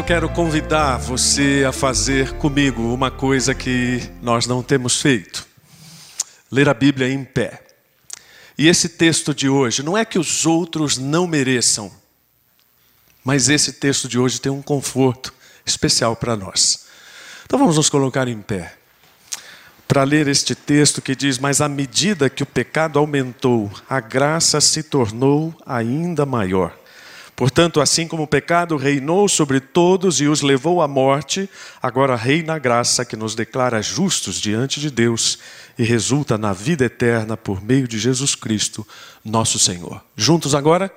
eu quero convidar você a fazer comigo uma coisa que nós não temos feito: ler a Bíblia em pé. E esse texto de hoje, não é que os outros não mereçam, mas esse texto de hoje tem um conforto especial para nós. Então vamos nos colocar em pé para ler este texto que diz: Mas à medida que o pecado aumentou, a graça se tornou ainda maior. Portanto, assim como o pecado reinou sobre todos e os levou à morte, agora reina a graça que nos declara justos diante de Deus e resulta na vida eterna por meio de Jesus Cristo, nosso Senhor. Juntos agora?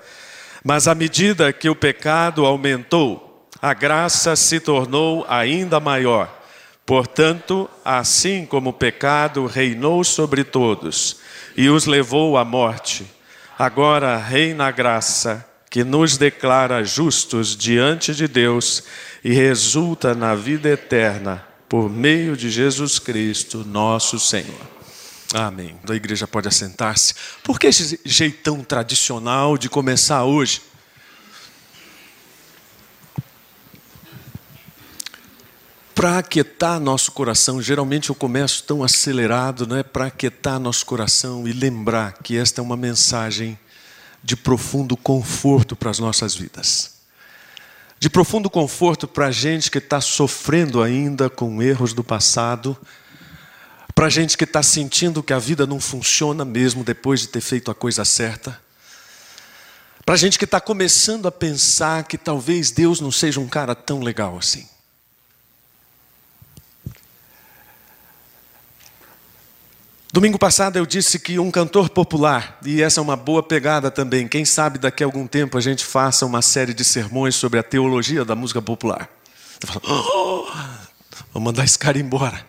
Mas à medida que o pecado aumentou, a graça se tornou ainda maior. Portanto, assim como o pecado reinou sobre todos e os levou à morte, agora reina a graça que nos declara justos diante de Deus e resulta na vida eterna por meio de Jesus Cristo, nosso Senhor. Amém. A igreja pode assentar-se. Por que esse jeitão tradicional de começar hoje? Para aquietar nosso coração, geralmente eu começo tão acelerado, não é? Para aquietar nosso coração e lembrar que esta é uma mensagem de profundo conforto para as nossas vidas. De profundo conforto para a gente que está sofrendo ainda com erros do passado, para a gente que está sentindo que a vida não funciona mesmo depois de ter feito a coisa certa, para a gente que está começando a pensar que talvez Deus não seja um cara tão legal assim. Domingo passado eu disse que um cantor popular, e essa é uma boa pegada também, quem sabe daqui a algum tempo a gente faça uma série de sermões sobre a teologia da música popular. Falo, oh, vou mandar esse cara embora.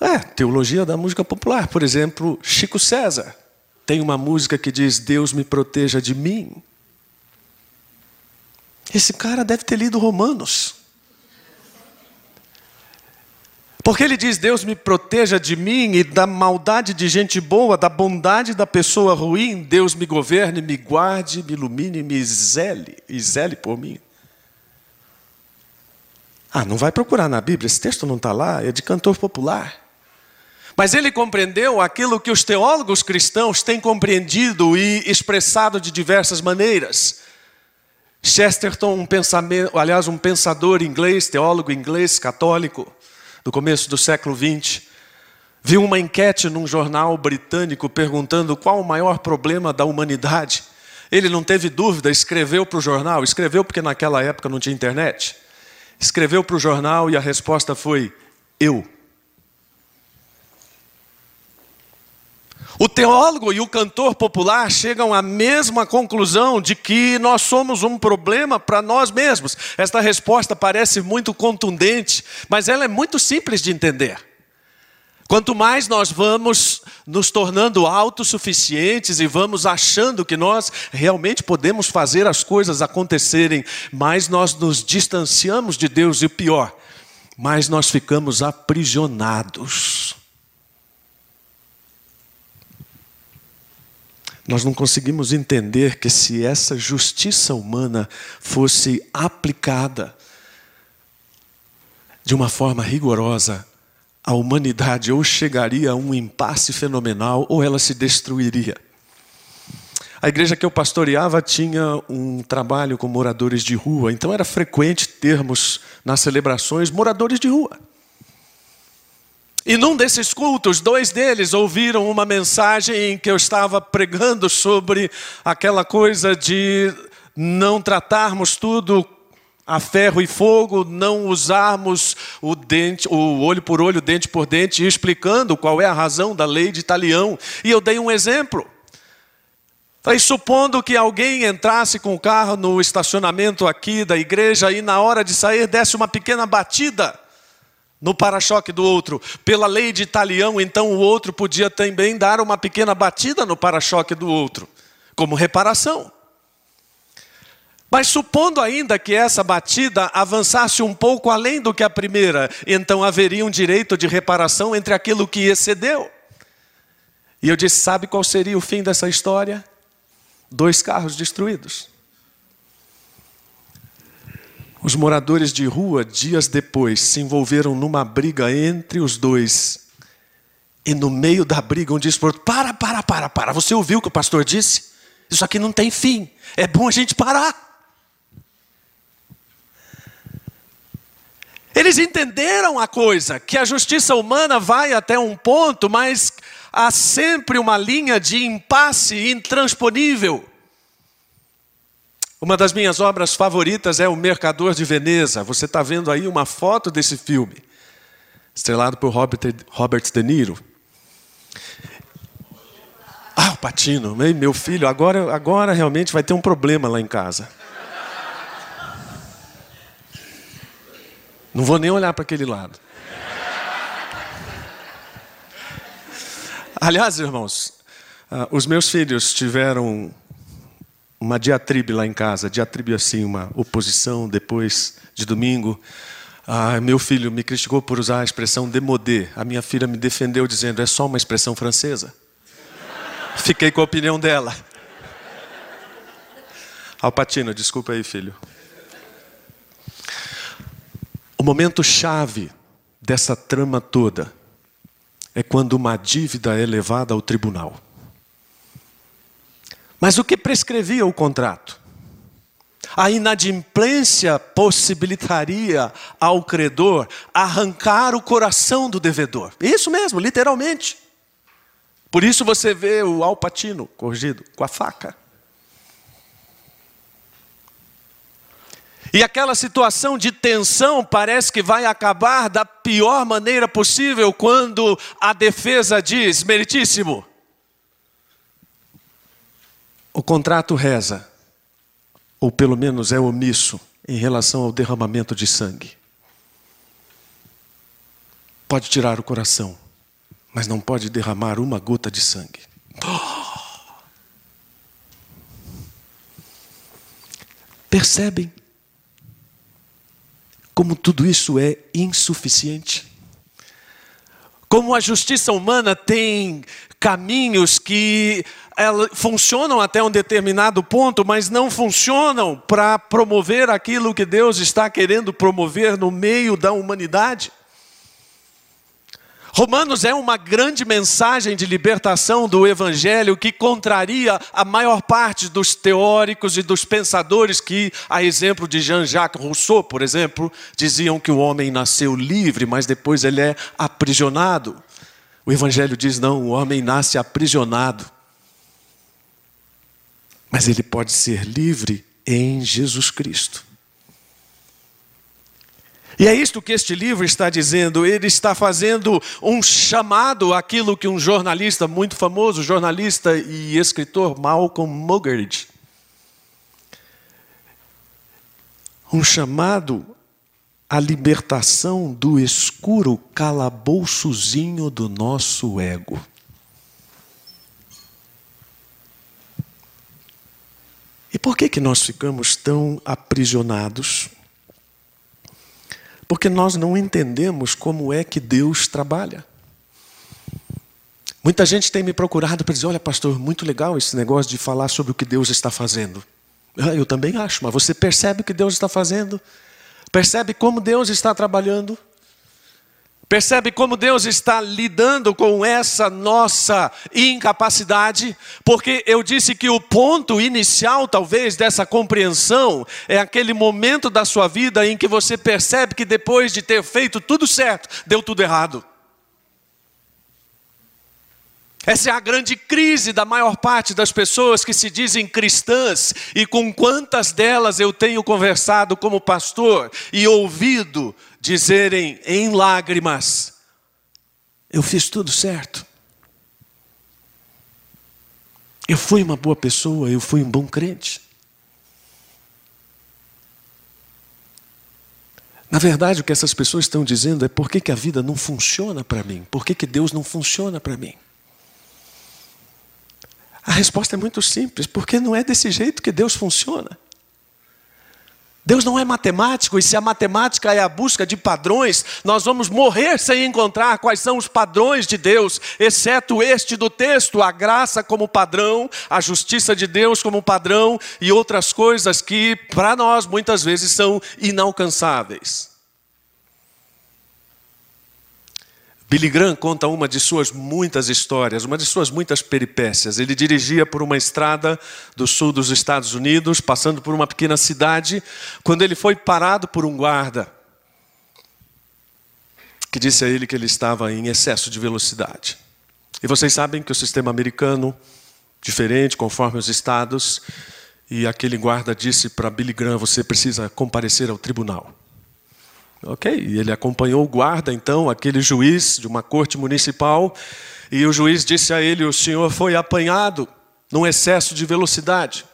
É, teologia da música popular, por exemplo, Chico César. Tem uma música que diz: Deus me proteja de mim. Esse cara deve ter lido Romanos. Porque ele diz: Deus me proteja de mim e da maldade de gente boa, da bondade da pessoa ruim. Deus me governe, me guarde, me ilumine, me zele, e zele por mim. Ah, não vai procurar na Bíblia, esse texto não está lá, é de cantor popular. Mas ele compreendeu aquilo que os teólogos cristãos têm compreendido e expressado de diversas maneiras. Chesterton, um pensamento, aliás, um pensador inglês, teólogo inglês, católico, do começo do século XX, viu uma enquete num jornal britânico perguntando qual o maior problema da humanidade. Ele não teve dúvida, escreveu para o jornal, escreveu porque naquela época não tinha internet. Escreveu para o jornal e a resposta foi: eu. O teólogo e o cantor popular chegam à mesma conclusão de que nós somos um problema para nós mesmos. Esta resposta parece muito contundente, mas ela é muito simples de entender. Quanto mais nós vamos nos tornando autossuficientes e vamos achando que nós realmente podemos fazer as coisas acontecerem, mais nós nos distanciamos de Deus e o pior, mais nós ficamos aprisionados. Nós não conseguimos entender que se essa justiça humana fosse aplicada de uma forma rigorosa, a humanidade ou chegaria a um impasse fenomenal ou ela se destruiria. A igreja que eu pastoreava tinha um trabalho com moradores de rua, então era frequente termos nas celebrações moradores de rua. E num desses cultos, dois deles ouviram uma mensagem em que eu estava pregando sobre aquela coisa de não tratarmos tudo a ferro e fogo, não usarmos o dente, o olho por olho, dente por dente, explicando qual é a razão da lei de Talião. E eu dei um exemplo. Falei, supondo que alguém entrasse com o carro no estacionamento aqui da igreja e na hora de sair desse uma pequena batida no para-choque do outro. Pela lei de Italião, então o outro podia também dar uma pequena batida no para-choque do outro, como reparação. Mas supondo ainda que essa batida avançasse um pouco além do que a primeira, então haveria um direito de reparação entre aquilo que excedeu. E eu disse: sabe qual seria o fim dessa história? Dois carros destruídos. Os moradores de rua, dias depois, se envolveram numa briga entre os dois. E no meio da briga, um disse para Para, para, para, para. Você ouviu o que o pastor disse? Isso aqui não tem fim. É bom a gente parar. Eles entenderam a coisa, que a justiça humana vai até um ponto, mas há sempre uma linha de impasse intransponível. Uma das minhas obras favoritas é O Mercador de Veneza. Você está vendo aí uma foto desse filme, estrelado por Robert, Robert De Niro. Ah, o Patino, meu filho, agora, agora realmente vai ter um problema lá em casa. Não vou nem olhar para aquele lado. Aliás, irmãos, uh, os meus filhos tiveram uma diatribe lá em casa, diatribe assim, uma oposição depois de domingo. Uh, meu filho me criticou por usar a expressão demodé. A minha filha me defendeu dizendo, é só uma expressão francesa. Fiquei com a opinião dela. Alpatino, desculpa aí, filho. O momento chave dessa trama toda é quando uma dívida é levada ao tribunal. Mas o que prescrevia o contrato? A inadimplência possibilitaria ao credor arrancar o coração do devedor. Isso mesmo, literalmente. Por isso você vê o alpatino corrigido com a faca. E aquela situação de tensão parece que vai acabar da pior maneira possível quando a defesa diz: meritíssimo. O contrato reza, ou pelo menos é omisso em relação ao derramamento de sangue. Pode tirar o coração, mas não pode derramar uma gota de sangue. Percebem como tudo isso é insuficiente? Como a justiça humana tem caminhos que funcionam até um determinado ponto, mas não funcionam para promover aquilo que Deus está querendo promover no meio da humanidade. Romanos é uma grande mensagem de libertação do Evangelho que contraria a maior parte dos teóricos e dos pensadores que, a exemplo de Jean-Jacques Rousseau, por exemplo, diziam que o homem nasceu livre, mas depois ele é aprisionado. O Evangelho diz: não, o homem nasce aprisionado, mas ele pode ser livre em Jesus Cristo. E é isto que este livro está dizendo. Ele está fazendo um chamado àquilo que um jornalista muito famoso, jornalista e escritor Malcolm Muggeridge, um chamado à libertação do escuro calabouçozinho do nosso ego. E por que que nós ficamos tão aprisionados? Porque nós não entendemos como é que Deus trabalha. Muita gente tem me procurado para dizer: olha, pastor, muito legal esse negócio de falar sobre o que Deus está fazendo. Ah, eu também acho, mas você percebe o que Deus está fazendo? Percebe como Deus está trabalhando? Percebe como Deus está lidando com essa nossa incapacidade? Porque eu disse que o ponto inicial, talvez, dessa compreensão é aquele momento da sua vida em que você percebe que depois de ter feito tudo certo, deu tudo errado. Essa é a grande crise da maior parte das pessoas que se dizem cristãs, e com quantas delas eu tenho conversado como pastor e ouvido dizerem em lágrimas: Eu fiz tudo certo. Eu fui uma boa pessoa, eu fui um bom crente. Na verdade, o que essas pessoas estão dizendo é por que, que a vida não funciona para mim? Por que, que Deus não funciona para mim? A resposta é muito simples, porque não é desse jeito que Deus funciona. Deus não é matemático, e se a matemática é a busca de padrões, nós vamos morrer sem encontrar quais são os padrões de Deus, exceto este do texto, a graça como padrão, a justiça de Deus como padrão e outras coisas que para nós muitas vezes são inalcançáveis. Billy Graham conta uma de suas muitas histórias, uma de suas muitas peripécias. Ele dirigia por uma estrada do sul dos Estados Unidos, passando por uma pequena cidade, quando ele foi parado por um guarda, que disse a ele que ele estava em excesso de velocidade. E vocês sabem que o sistema americano, diferente conforme os estados, e aquele guarda disse para Billy Graham: você precisa comparecer ao tribunal. Ok, e ele acompanhou o guarda, então, aquele juiz de uma corte municipal, e o juiz disse a ele: O senhor foi apanhado num excesso de velocidade,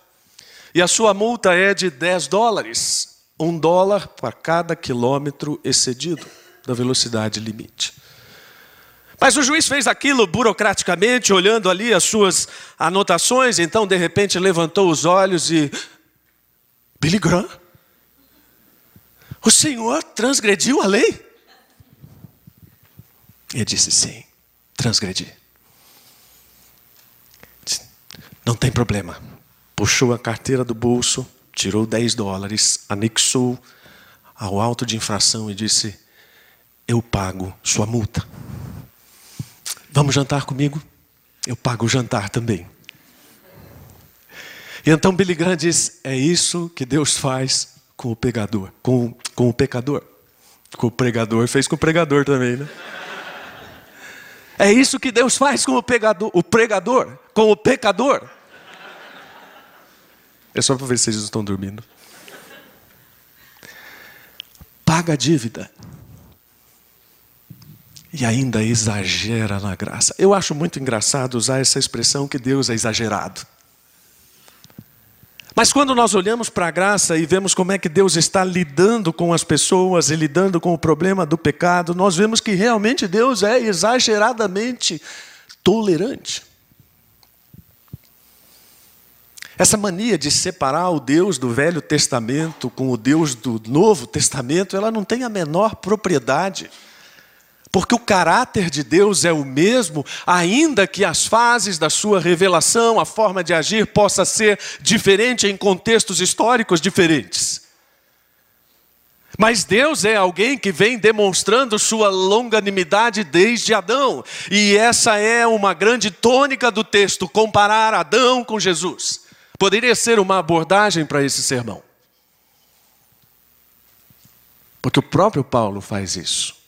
e a sua multa é de 10 dólares, um dólar para cada quilômetro excedido da velocidade limite. Mas o juiz fez aquilo burocraticamente, olhando ali as suas anotações, então de repente levantou os olhos e. Billy Graham? O Senhor transgrediu a lei? Ele disse: Sim, transgredi. Não tem problema. Puxou a carteira do bolso, tirou 10 dólares, anexou ao auto de infração e disse: Eu pago sua multa. Vamos jantar comigo? Eu pago o jantar também. E então Billy Graham diz: É isso que Deus faz com o pecador, com, com o pecador. Com o pregador, fez com o pregador também, né? É isso que Deus faz com o pegador, o pregador, com o pecador. É só para ver se vocês não estão dormindo. Paga a dívida. E ainda exagera na graça. Eu acho muito engraçado usar essa expressão que Deus é exagerado. Mas quando nós olhamos para a graça e vemos como é que Deus está lidando com as pessoas e lidando com o problema do pecado, nós vemos que realmente Deus é exageradamente tolerante. Essa mania de separar o Deus do Velho Testamento com o Deus do Novo Testamento, ela não tem a menor propriedade. Porque o caráter de Deus é o mesmo, ainda que as fases da sua revelação, a forma de agir possa ser diferente em contextos históricos diferentes. Mas Deus é alguém que vem demonstrando sua longanimidade desde Adão, e essa é uma grande tônica do texto, comparar Adão com Jesus. Poderia ser uma abordagem para esse sermão. Porque o próprio Paulo faz isso.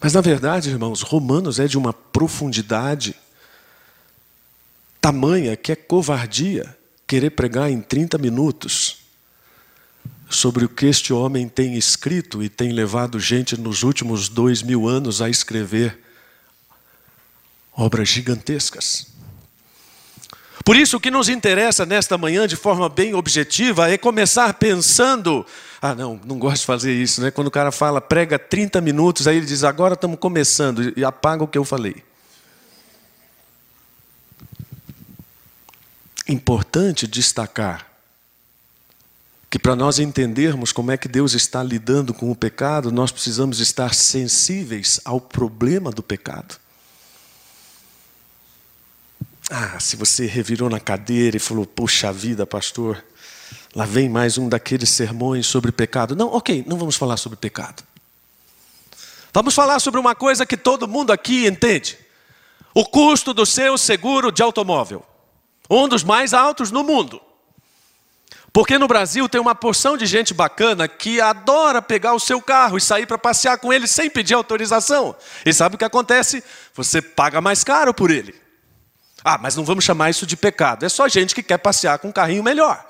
Mas na verdade, irmãos, Romanos é de uma profundidade tamanha que é covardia querer pregar em 30 minutos sobre o que este homem tem escrito e tem levado gente nos últimos dois mil anos a escrever obras gigantescas. Por isso, o que nos interessa nesta manhã, de forma bem objetiva, é começar pensando. Ah, não, não gosto de fazer isso, né? Quando o cara fala, prega 30 minutos, aí ele diz, agora estamos começando, e apaga o que eu falei. Importante destacar que para nós entendermos como é que Deus está lidando com o pecado, nós precisamos estar sensíveis ao problema do pecado. Ah, se você revirou na cadeira e falou, puxa vida, pastor, lá vem mais um daqueles sermões sobre pecado. Não, ok, não vamos falar sobre pecado. Vamos falar sobre uma coisa que todo mundo aqui entende: o custo do seu seguro de automóvel. Um dos mais altos no mundo. Porque no Brasil tem uma porção de gente bacana que adora pegar o seu carro e sair para passear com ele sem pedir autorização. E sabe o que acontece? Você paga mais caro por ele. Ah, mas não vamos chamar isso de pecado. É só gente que quer passear com um carrinho melhor.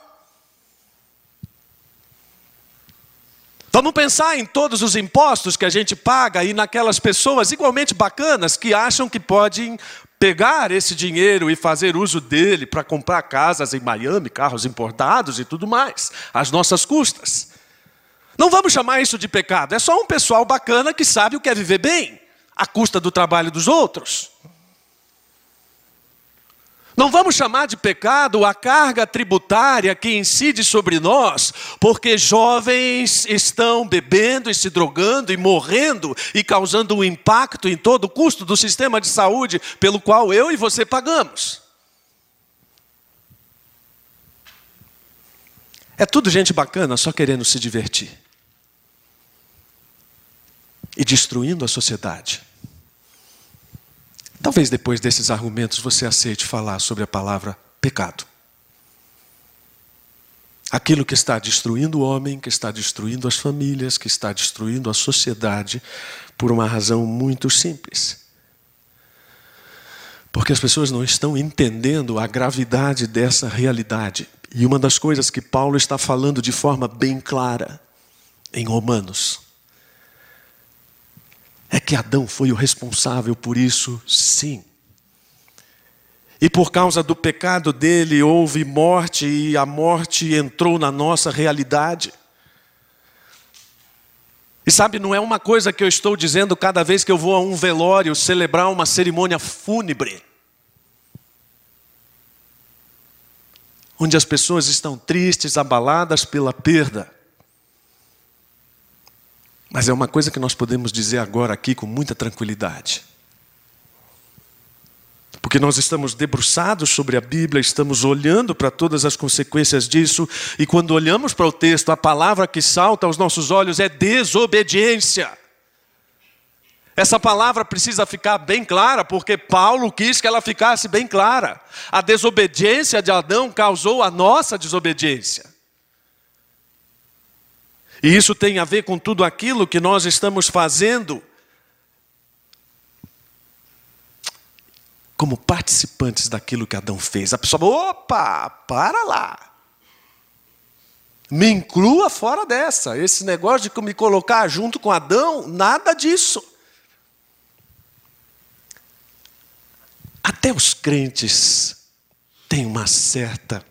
Vamos pensar em todos os impostos que a gente paga e naquelas pessoas igualmente bacanas que acham que podem pegar esse dinheiro e fazer uso dele para comprar casas em Miami, carros importados e tudo mais, às nossas custas. Não vamos chamar isso de pecado, é só um pessoal bacana que sabe o que é viver bem, à custa do trabalho dos outros. Não vamos chamar de pecado a carga tributária que incide sobre nós, porque jovens estão bebendo e se drogando e morrendo e causando um impacto em todo o custo do sistema de saúde pelo qual eu e você pagamos. É tudo gente bacana só querendo se divertir e destruindo a sociedade. Talvez depois desses argumentos você aceite falar sobre a palavra pecado. Aquilo que está destruindo o homem, que está destruindo as famílias, que está destruindo a sociedade, por uma razão muito simples. Porque as pessoas não estão entendendo a gravidade dessa realidade. E uma das coisas que Paulo está falando de forma bem clara em Romanos é que Adão foi o responsável por isso, sim. E por causa do pecado dele houve morte, e a morte entrou na nossa realidade. E sabe, não é uma coisa que eu estou dizendo cada vez que eu vou a um velório celebrar uma cerimônia fúnebre. Onde as pessoas estão tristes, abaladas pela perda. Mas é uma coisa que nós podemos dizer agora aqui com muita tranquilidade. Porque nós estamos debruçados sobre a Bíblia, estamos olhando para todas as consequências disso, e quando olhamos para o texto, a palavra que salta aos nossos olhos é desobediência. Essa palavra precisa ficar bem clara, porque Paulo quis que ela ficasse bem clara. A desobediência de Adão causou a nossa desobediência. E isso tem a ver com tudo aquilo que nós estamos fazendo como participantes daquilo que Adão fez. A pessoa, opa, para lá. Me inclua fora dessa. Esse negócio de me colocar junto com Adão, nada disso. Até os crentes têm uma certa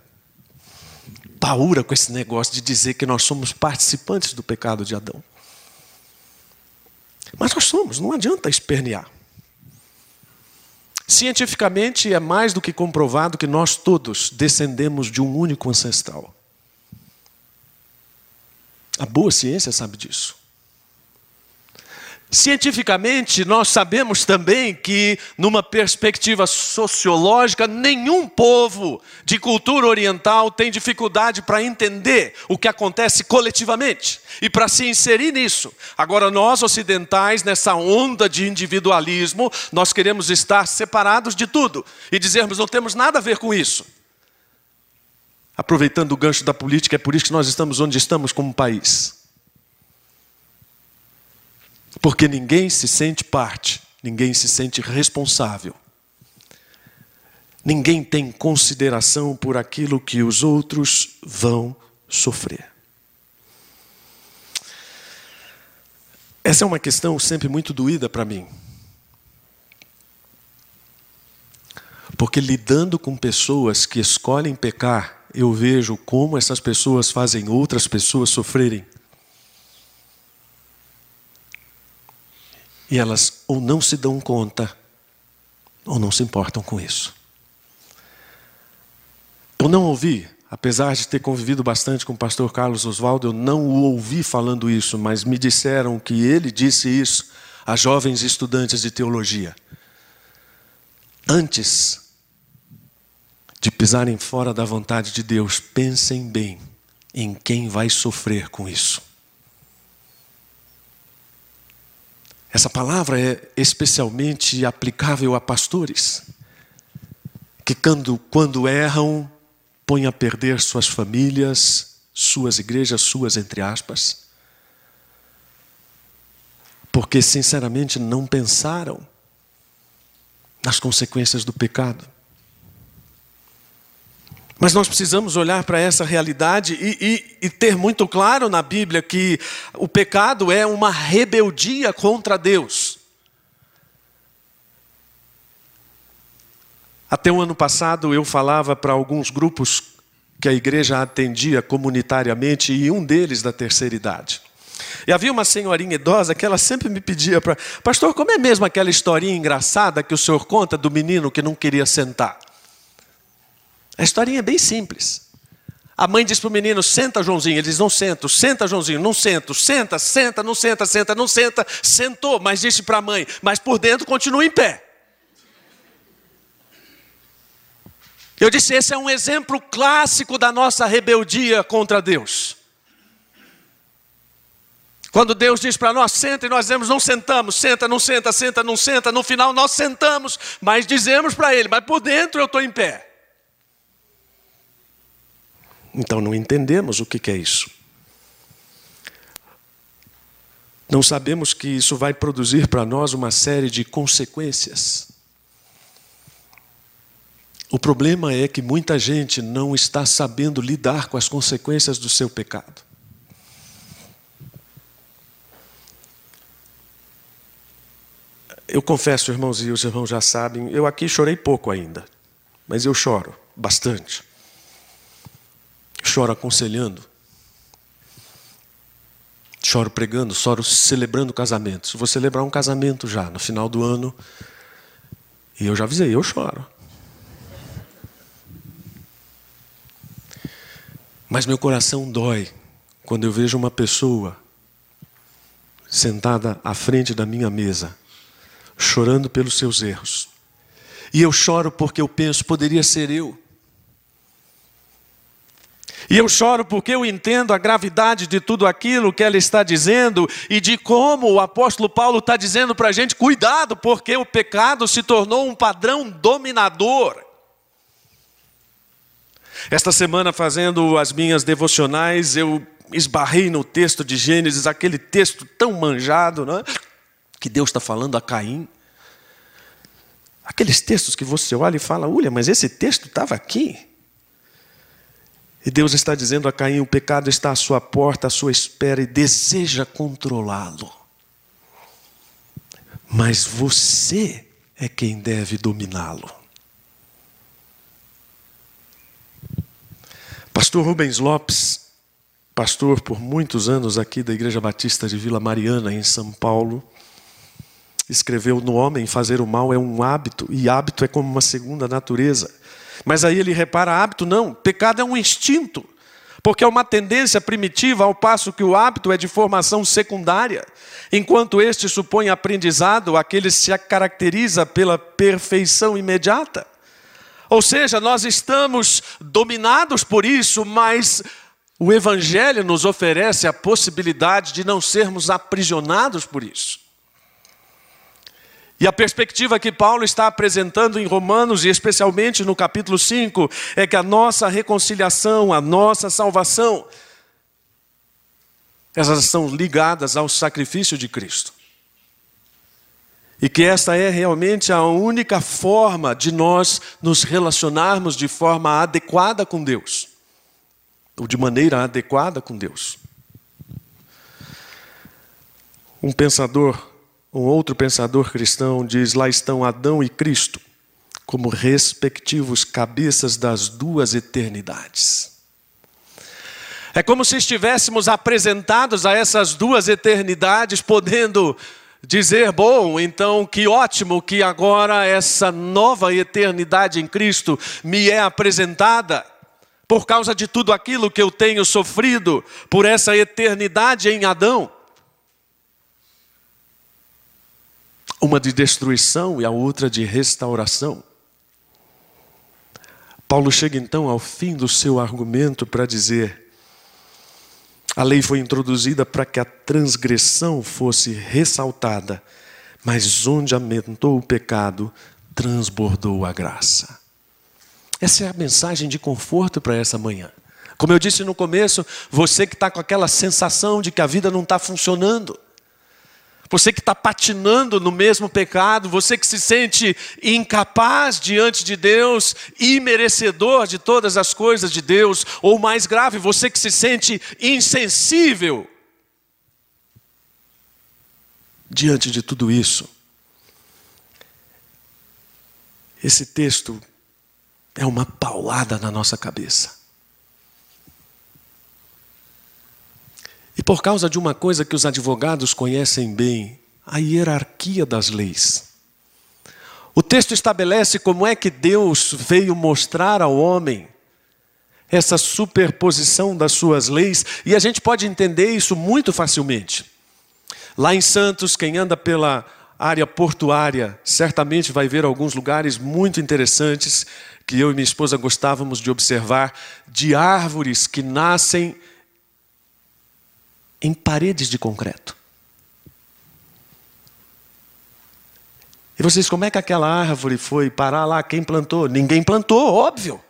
paura com esse negócio de dizer que nós somos participantes do pecado de Adão. Mas nós somos, não adianta espernear. Cientificamente é mais do que comprovado que nós todos descendemos de um único ancestral. A boa ciência sabe disso. Cientificamente, nós sabemos também que, numa perspectiva sociológica, nenhum povo de cultura oriental tem dificuldade para entender o que acontece coletivamente e para se inserir nisso. Agora, nós ocidentais, nessa onda de individualismo, nós queremos estar separados de tudo e dizermos não temos nada a ver com isso. Aproveitando o gancho da política, é por isso que nós estamos onde estamos como país. Porque ninguém se sente parte, ninguém se sente responsável. Ninguém tem consideração por aquilo que os outros vão sofrer. Essa é uma questão sempre muito doída para mim. Porque lidando com pessoas que escolhem pecar, eu vejo como essas pessoas fazem outras pessoas sofrerem. E elas ou não se dão conta, ou não se importam com isso. Eu não ouvi, apesar de ter convivido bastante com o pastor Carlos Oswaldo, eu não o ouvi falando isso, mas me disseram que ele disse isso a jovens estudantes de teologia. Antes de pisarem fora da vontade de Deus, pensem bem em quem vai sofrer com isso. Essa palavra é especialmente aplicável a pastores, que quando, quando erram, põem a perder suas famílias, suas igrejas, suas entre aspas, porque sinceramente não pensaram nas consequências do pecado. Mas nós precisamos olhar para essa realidade e, e, e, ter muito claro na Bíblia que o pecado é uma rebeldia contra Deus. Até o ano passado eu falava para alguns grupos que a igreja atendia comunitariamente e um deles da terceira idade. E havia uma senhorinha idosa que ela sempre me pedia para, pastor, como é mesmo aquela historinha engraçada que o senhor conta do menino que não queria sentar? A historinha é bem simples. A mãe diz para o menino: senta, Joãozinho. Ele diz: não sento, senta, Joãozinho, não sento, senta, senta, não senta, senta, não senta. Sentou, mas disse para a mãe: mas por dentro continua em pé. Eu disse: esse é um exemplo clássico da nossa rebeldia contra Deus. Quando Deus diz para nós, senta, e nós dizemos, não sentamos, senta, não senta, senta, não senta, no final nós sentamos, mas dizemos para Ele, mas por dentro eu estou em pé. Então não entendemos o que é isso. Não sabemos que isso vai produzir para nós uma série de consequências. O problema é que muita gente não está sabendo lidar com as consequências do seu pecado. Eu confesso, irmãos, e os irmãos já sabem, eu aqui chorei pouco ainda, mas eu choro bastante choro aconselhando, choro pregando, choro celebrando casamentos. Vou celebrar um casamento já no final do ano. E eu já avisei, eu choro. Mas meu coração dói quando eu vejo uma pessoa sentada à frente da minha mesa, chorando pelos seus erros. E eu choro porque eu penso, poderia ser eu. E eu choro porque eu entendo a gravidade de tudo aquilo que ela está dizendo e de como o apóstolo Paulo está dizendo para a gente: cuidado, porque o pecado se tornou um padrão dominador. Esta semana, fazendo as minhas devocionais, eu esbarrei no texto de Gênesis, aquele texto tão manjado, não é? que Deus está falando a Caim. Aqueles textos que você olha e fala, olha, mas esse texto estava aqui. E Deus está dizendo a Caim: o pecado está à sua porta, à sua espera e deseja controlá-lo. Mas você é quem deve dominá-lo. Pastor Rubens Lopes, pastor por muitos anos aqui da Igreja Batista de Vila Mariana, em São Paulo, escreveu: No homem fazer o mal é um hábito, e hábito é como uma segunda natureza. Mas aí ele repara hábito, não, pecado é um instinto, porque é uma tendência primitiva, ao passo que o hábito é de formação secundária. Enquanto este supõe aprendizado, aquele se caracteriza pela perfeição imediata. Ou seja, nós estamos dominados por isso, mas o Evangelho nos oferece a possibilidade de não sermos aprisionados por isso. E a perspectiva que Paulo está apresentando em Romanos, e especialmente no capítulo 5, é que a nossa reconciliação, a nossa salvação, elas estão ligadas ao sacrifício de Cristo. E que esta é realmente a única forma de nós nos relacionarmos de forma adequada com Deus, ou de maneira adequada com Deus. Um pensador um outro pensador cristão diz: lá estão Adão e Cristo, como respectivos cabeças das duas eternidades. É como se estivéssemos apresentados a essas duas eternidades, podendo dizer: bom, então que ótimo que agora essa nova eternidade em Cristo me é apresentada, por causa de tudo aquilo que eu tenho sofrido por essa eternidade em Adão. Uma de destruição e a outra de restauração. Paulo chega então ao fim do seu argumento para dizer: a lei foi introduzida para que a transgressão fosse ressaltada, mas onde aumentou o pecado, transbordou a graça. Essa é a mensagem de conforto para essa manhã. Como eu disse no começo, você que está com aquela sensação de que a vida não está funcionando, você que está patinando no mesmo pecado, você que se sente incapaz diante de Deus, imerecedor de todas as coisas de Deus, ou mais grave, você que se sente insensível diante de tudo isso. Esse texto é uma paulada na nossa cabeça. E por causa de uma coisa que os advogados conhecem bem, a hierarquia das leis. O texto estabelece como é que Deus veio mostrar ao homem essa superposição das suas leis, e a gente pode entender isso muito facilmente. Lá em Santos, quem anda pela área portuária certamente vai ver alguns lugares muito interessantes que eu e minha esposa gostávamos de observar, de árvores que nascem em paredes de concreto. E vocês, como é que aquela árvore foi parar lá? Quem plantou? Ninguém plantou, óbvio.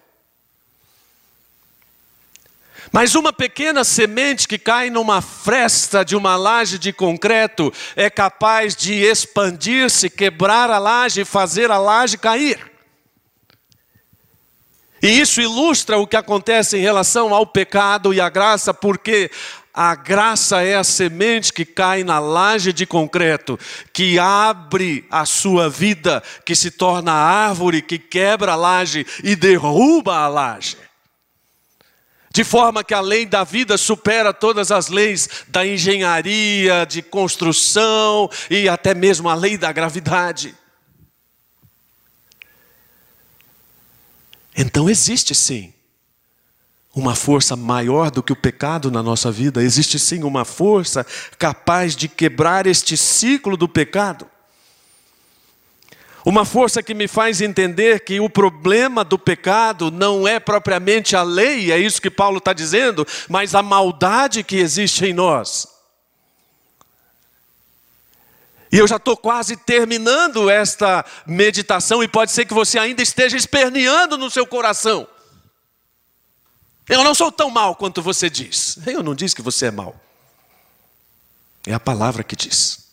Mas uma pequena semente que cai numa fresta de uma laje de concreto é capaz de expandir-se, quebrar a laje e fazer a laje cair. E isso ilustra o que acontece em relação ao pecado e à graça, porque a graça é a semente que cai na laje de concreto, que abre a sua vida, que se torna árvore, que quebra a laje e derruba a laje. De forma que a lei da vida supera todas as leis da engenharia, de construção e até mesmo a lei da gravidade. Então existe sim uma força maior do que o pecado na nossa vida, existe sim uma força capaz de quebrar este ciclo do pecado. Uma força que me faz entender que o problema do pecado não é propriamente a lei, é isso que Paulo está dizendo, mas a maldade que existe em nós. E eu já estou quase terminando esta meditação, e pode ser que você ainda esteja esperneando no seu coração. Eu não sou tão mal quanto você diz. Eu não disse que você é mal. É a palavra que diz.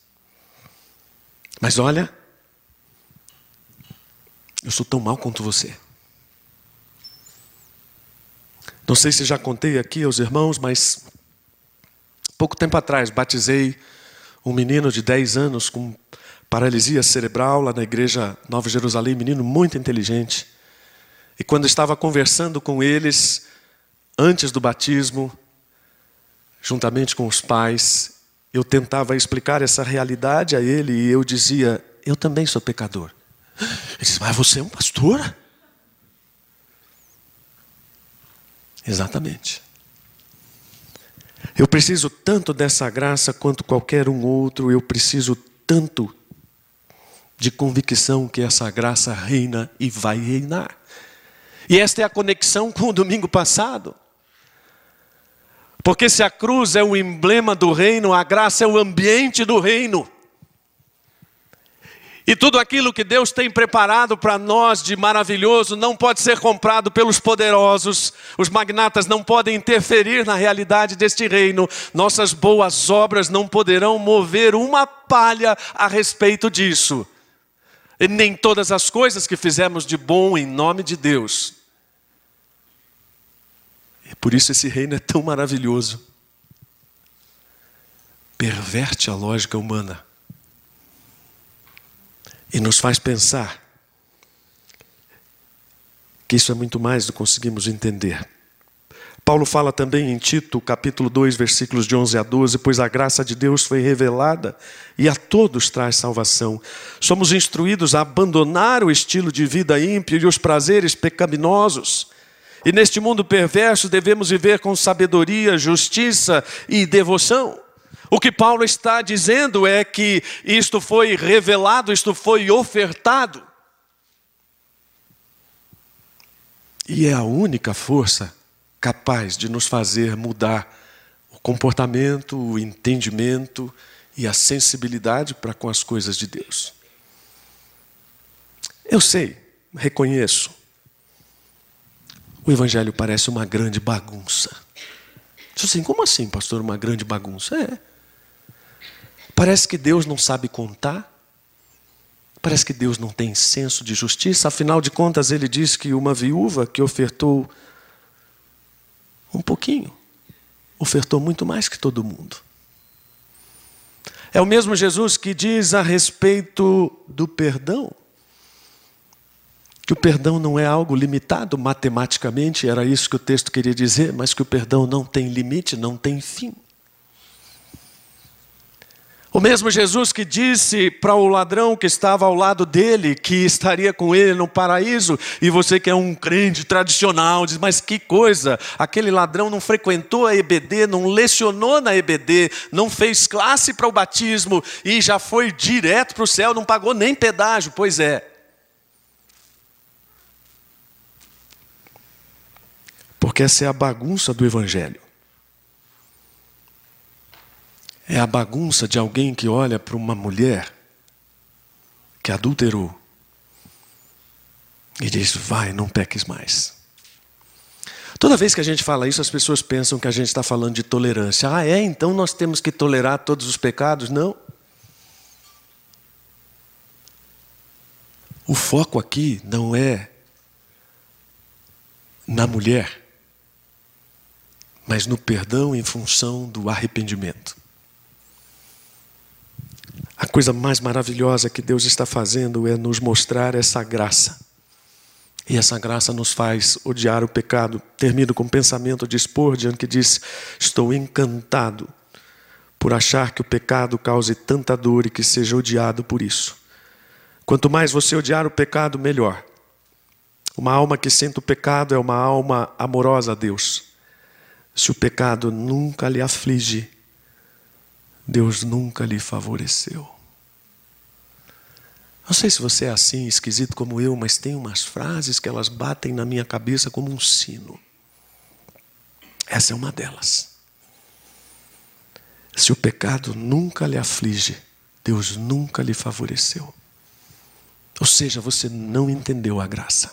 Mas olha, eu sou tão mal quanto você. Não sei se já contei aqui aos irmãos, mas pouco tempo atrás batizei um menino de 10 anos com paralisia cerebral lá na igreja Nova Jerusalém, menino muito inteligente. E quando estava conversando com eles, antes do batismo, juntamente com os pais, eu tentava explicar essa realidade a ele e eu dizia: Eu também sou pecador. Ele disse: Mas você é um pastor? Exatamente. Eu preciso tanto dessa graça quanto qualquer um outro, eu preciso tanto de convicção que essa graça reina e vai reinar. E esta é a conexão com o domingo passado. Porque se a cruz é o emblema do reino, a graça é o ambiente do reino. E tudo aquilo que Deus tem preparado para nós de maravilhoso não pode ser comprado pelos poderosos. Os magnatas não podem interferir na realidade deste reino. Nossas boas obras não poderão mover uma palha a respeito disso. E nem todas as coisas que fizemos de bom em nome de Deus. E por isso esse reino é tão maravilhoso. Perverte a lógica humana e nos faz pensar que isso é muito mais do que conseguimos entender. Paulo fala também em Tito, capítulo 2, versículos de 11 a 12, pois a graça de Deus foi revelada e a todos traz salvação. Somos instruídos a abandonar o estilo de vida ímpio e os prazeres pecaminosos. E neste mundo perverso devemos viver com sabedoria, justiça e devoção. O que Paulo está dizendo é que isto foi revelado, isto foi ofertado. E é a única força capaz de nos fazer mudar o comportamento, o entendimento e a sensibilidade para com as coisas de Deus. Eu sei, reconheço, o Evangelho parece uma grande bagunça. Assim, como assim, pastor, uma grande bagunça? É. Parece que Deus não sabe contar. Parece que Deus não tem senso de justiça. Afinal de contas, ele diz que uma viúva que ofertou um pouquinho, ofertou muito mais que todo mundo. É o mesmo Jesus que diz a respeito do perdão, que o perdão não é algo limitado matematicamente, era isso que o texto queria dizer, mas que o perdão não tem limite, não tem fim. O mesmo Jesus que disse para o ladrão que estava ao lado dele que estaria com ele no paraíso, e você que é um crente tradicional, diz: Mas que coisa, aquele ladrão não frequentou a EBD, não lecionou na EBD, não fez classe para o batismo e já foi direto para o céu, não pagou nem pedágio. Pois é. Porque essa é a bagunça do Evangelho. É a bagunça de alguém que olha para uma mulher que adulterou e diz: vai, não peques mais. Toda vez que a gente fala isso, as pessoas pensam que a gente está falando de tolerância. Ah, é? Então nós temos que tolerar todos os pecados? Não. O foco aqui não é na mulher, mas no perdão em função do arrependimento. Coisa mais maravilhosa que Deus está fazendo é nos mostrar essa graça. E essa graça nos faz odiar o pecado. Termino com o pensamento de Spurgeon que diz: Estou encantado por achar que o pecado cause tanta dor e que seja odiado por isso. Quanto mais você odiar o pecado, melhor. Uma alma que sente o pecado é uma alma amorosa a Deus. Se o pecado nunca lhe aflige, Deus nunca lhe favoreceu. Não sei se você é assim, esquisito como eu, mas tem umas frases que elas batem na minha cabeça como um sino. Essa é uma delas. Se o pecado nunca lhe aflige, Deus nunca lhe favoreceu. Ou seja, você não entendeu a graça.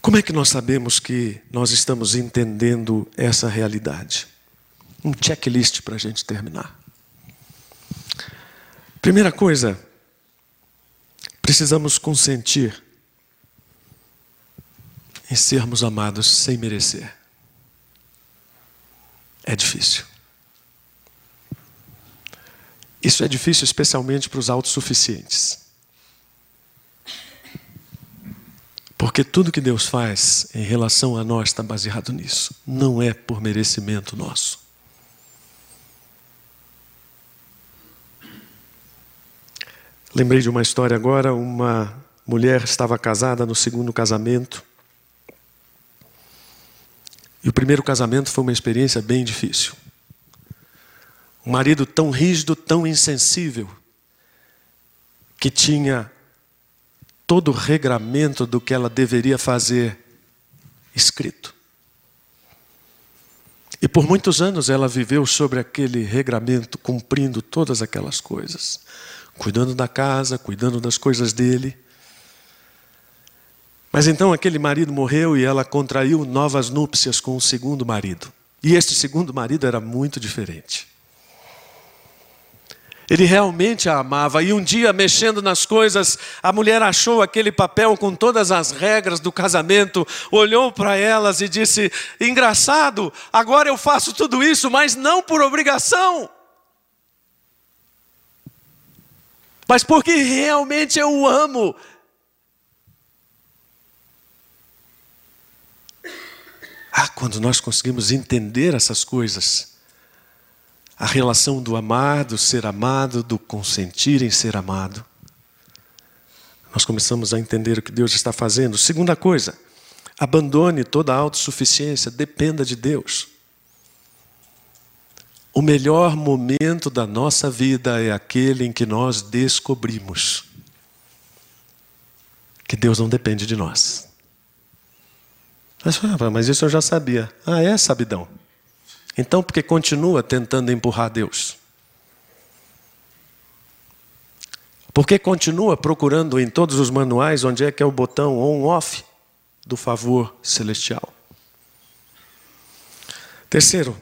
Como é que nós sabemos que nós estamos entendendo essa realidade? Um checklist para a gente terminar. Primeira coisa, precisamos consentir em sermos amados sem merecer. É difícil. Isso é difícil especialmente para os autossuficientes. Porque tudo que Deus faz em relação a nós está baseado nisso. Não é por merecimento nosso. Lembrei de uma história agora. Uma mulher estava casada no segundo casamento. E o primeiro casamento foi uma experiência bem difícil. Um marido tão rígido, tão insensível, que tinha todo o regramento do que ela deveria fazer escrito. E por muitos anos ela viveu sobre aquele regramento, cumprindo todas aquelas coisas, cuidando da casa, cuidando das coisas dele. Mas então aquele marido morreu e ela contraiu novas núpcias com o segundo marido. E este segundo marido era muito diferente. Ele realmente a amava. E um dia, mexendo nas coisas, a mulher achou aquele papel com todas as regras do casamento, olhou para elas e disse: Engraçado, agora eu faço tudo isso, mas não por obrigação. Mas porque realmente eu o amo. Ah, quando nós conseguimos entender essas coisas, a relação do amar, do ser amado, do consentir em ser amado. Nós começamos a entender o que Deus está fazendo. Segunda coisa, abandone toda a autossuficiência, dependa de Deus. O melhor momento da nossa vida é aquele em que nós descobrimos que Deus não depende de nós. Mas isso eu já sabia. Ah, é sabidão. Então, porque continua tentando empurrar Deus? Porque continua procurando em todos os manuais onde é que é o botão on-off do favor celestial? Terceiro,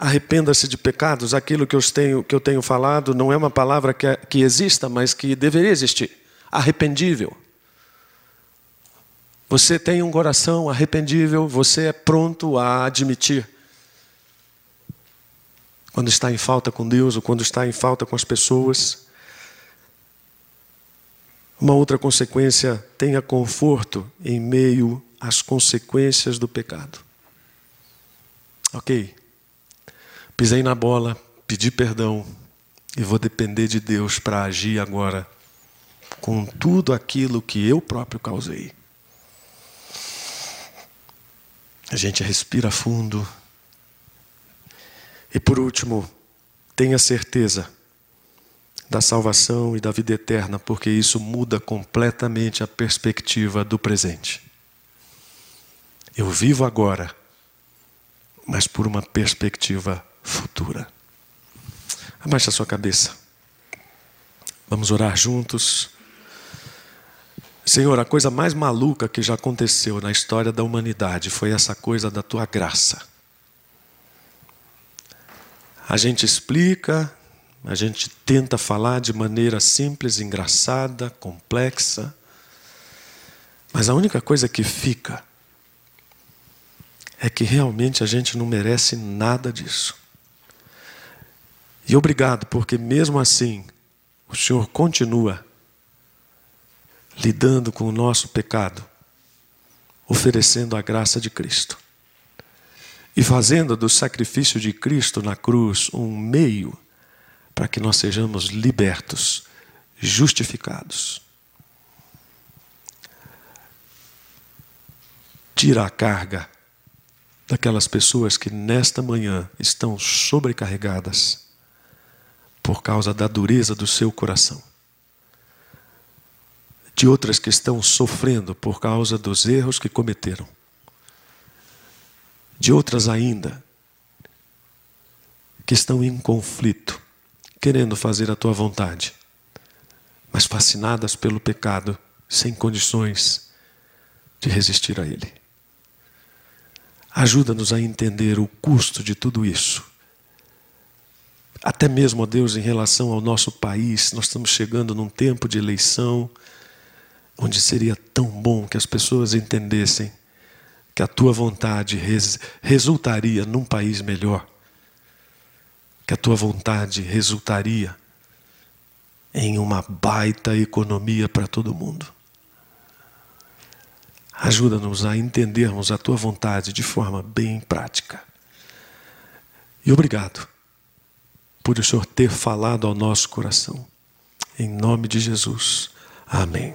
arrependa-se de pecados. Aquilo que eu, tenho, que eu tenho falado não é uma palavra que, que exista, mas que deveria existir. Arrependível. Você tem um coração arrependível, você é pronto a admitir quando está em falta com Deus ou quando está em falta com as pessoas. Uma outra consequência, tenha conforto em meio às consequências do pecado. Ok? Pisei na bola, pedi perdão e vou depender de Deus para agir agora com tudo aquilo que eu próprio causei. A gente respira fundo. E por último, tenha certeza da salvação e da vida eterna, porque isso muda completamente a perspectiva do presente. Eu vivo agora, mas por uma perspectiva futura. Abaixa a sua cabeça. Vamos orar juntos. Senhor, a coisa mais maluca que já aconteceu na história da humanidade foi essa coisa da tua graça. A gente explica, a gente tenta falar de maneira simples, engraçada, complexa, mas a única coisa que fica é que realmente a gente não merece nada disso. E obrigado, porque mesmo assim, o Senhor continua lidando com o nosso pecado, oferecendo a graça de Cristo e fazendo do sacrifício de Cristo na cruz um meio para que nós sejamos libertos, justificados. Tira a carga daquelas pessoas que nesta manhã estão sobrecarregadas por causa da dureza do seu coração. De outras que estão sofrendo por causa dos erros que cometeram. De outras ainda que estão em conflito querendo fazer a tua vontade, mas fascinadas pelo pecado, sem condições de resistir a ele. Ajuda-nos a entender o custo de tudo isso. Até mesmo, ó Deus, em relação ao nosso país, nós estamos chegando num tempo de eleição onde seria tão bom que as pessoas entendessem que a tua vontade res resultaria num país melhor que a tua vontade resultaria em uma baita economia para todo mundo. Ajuda-nos a entendermos a tua vontade de forma bem prática. E obrigado por o Senhor ter falado ao nosso coração. Em nome de Jesus. Amém.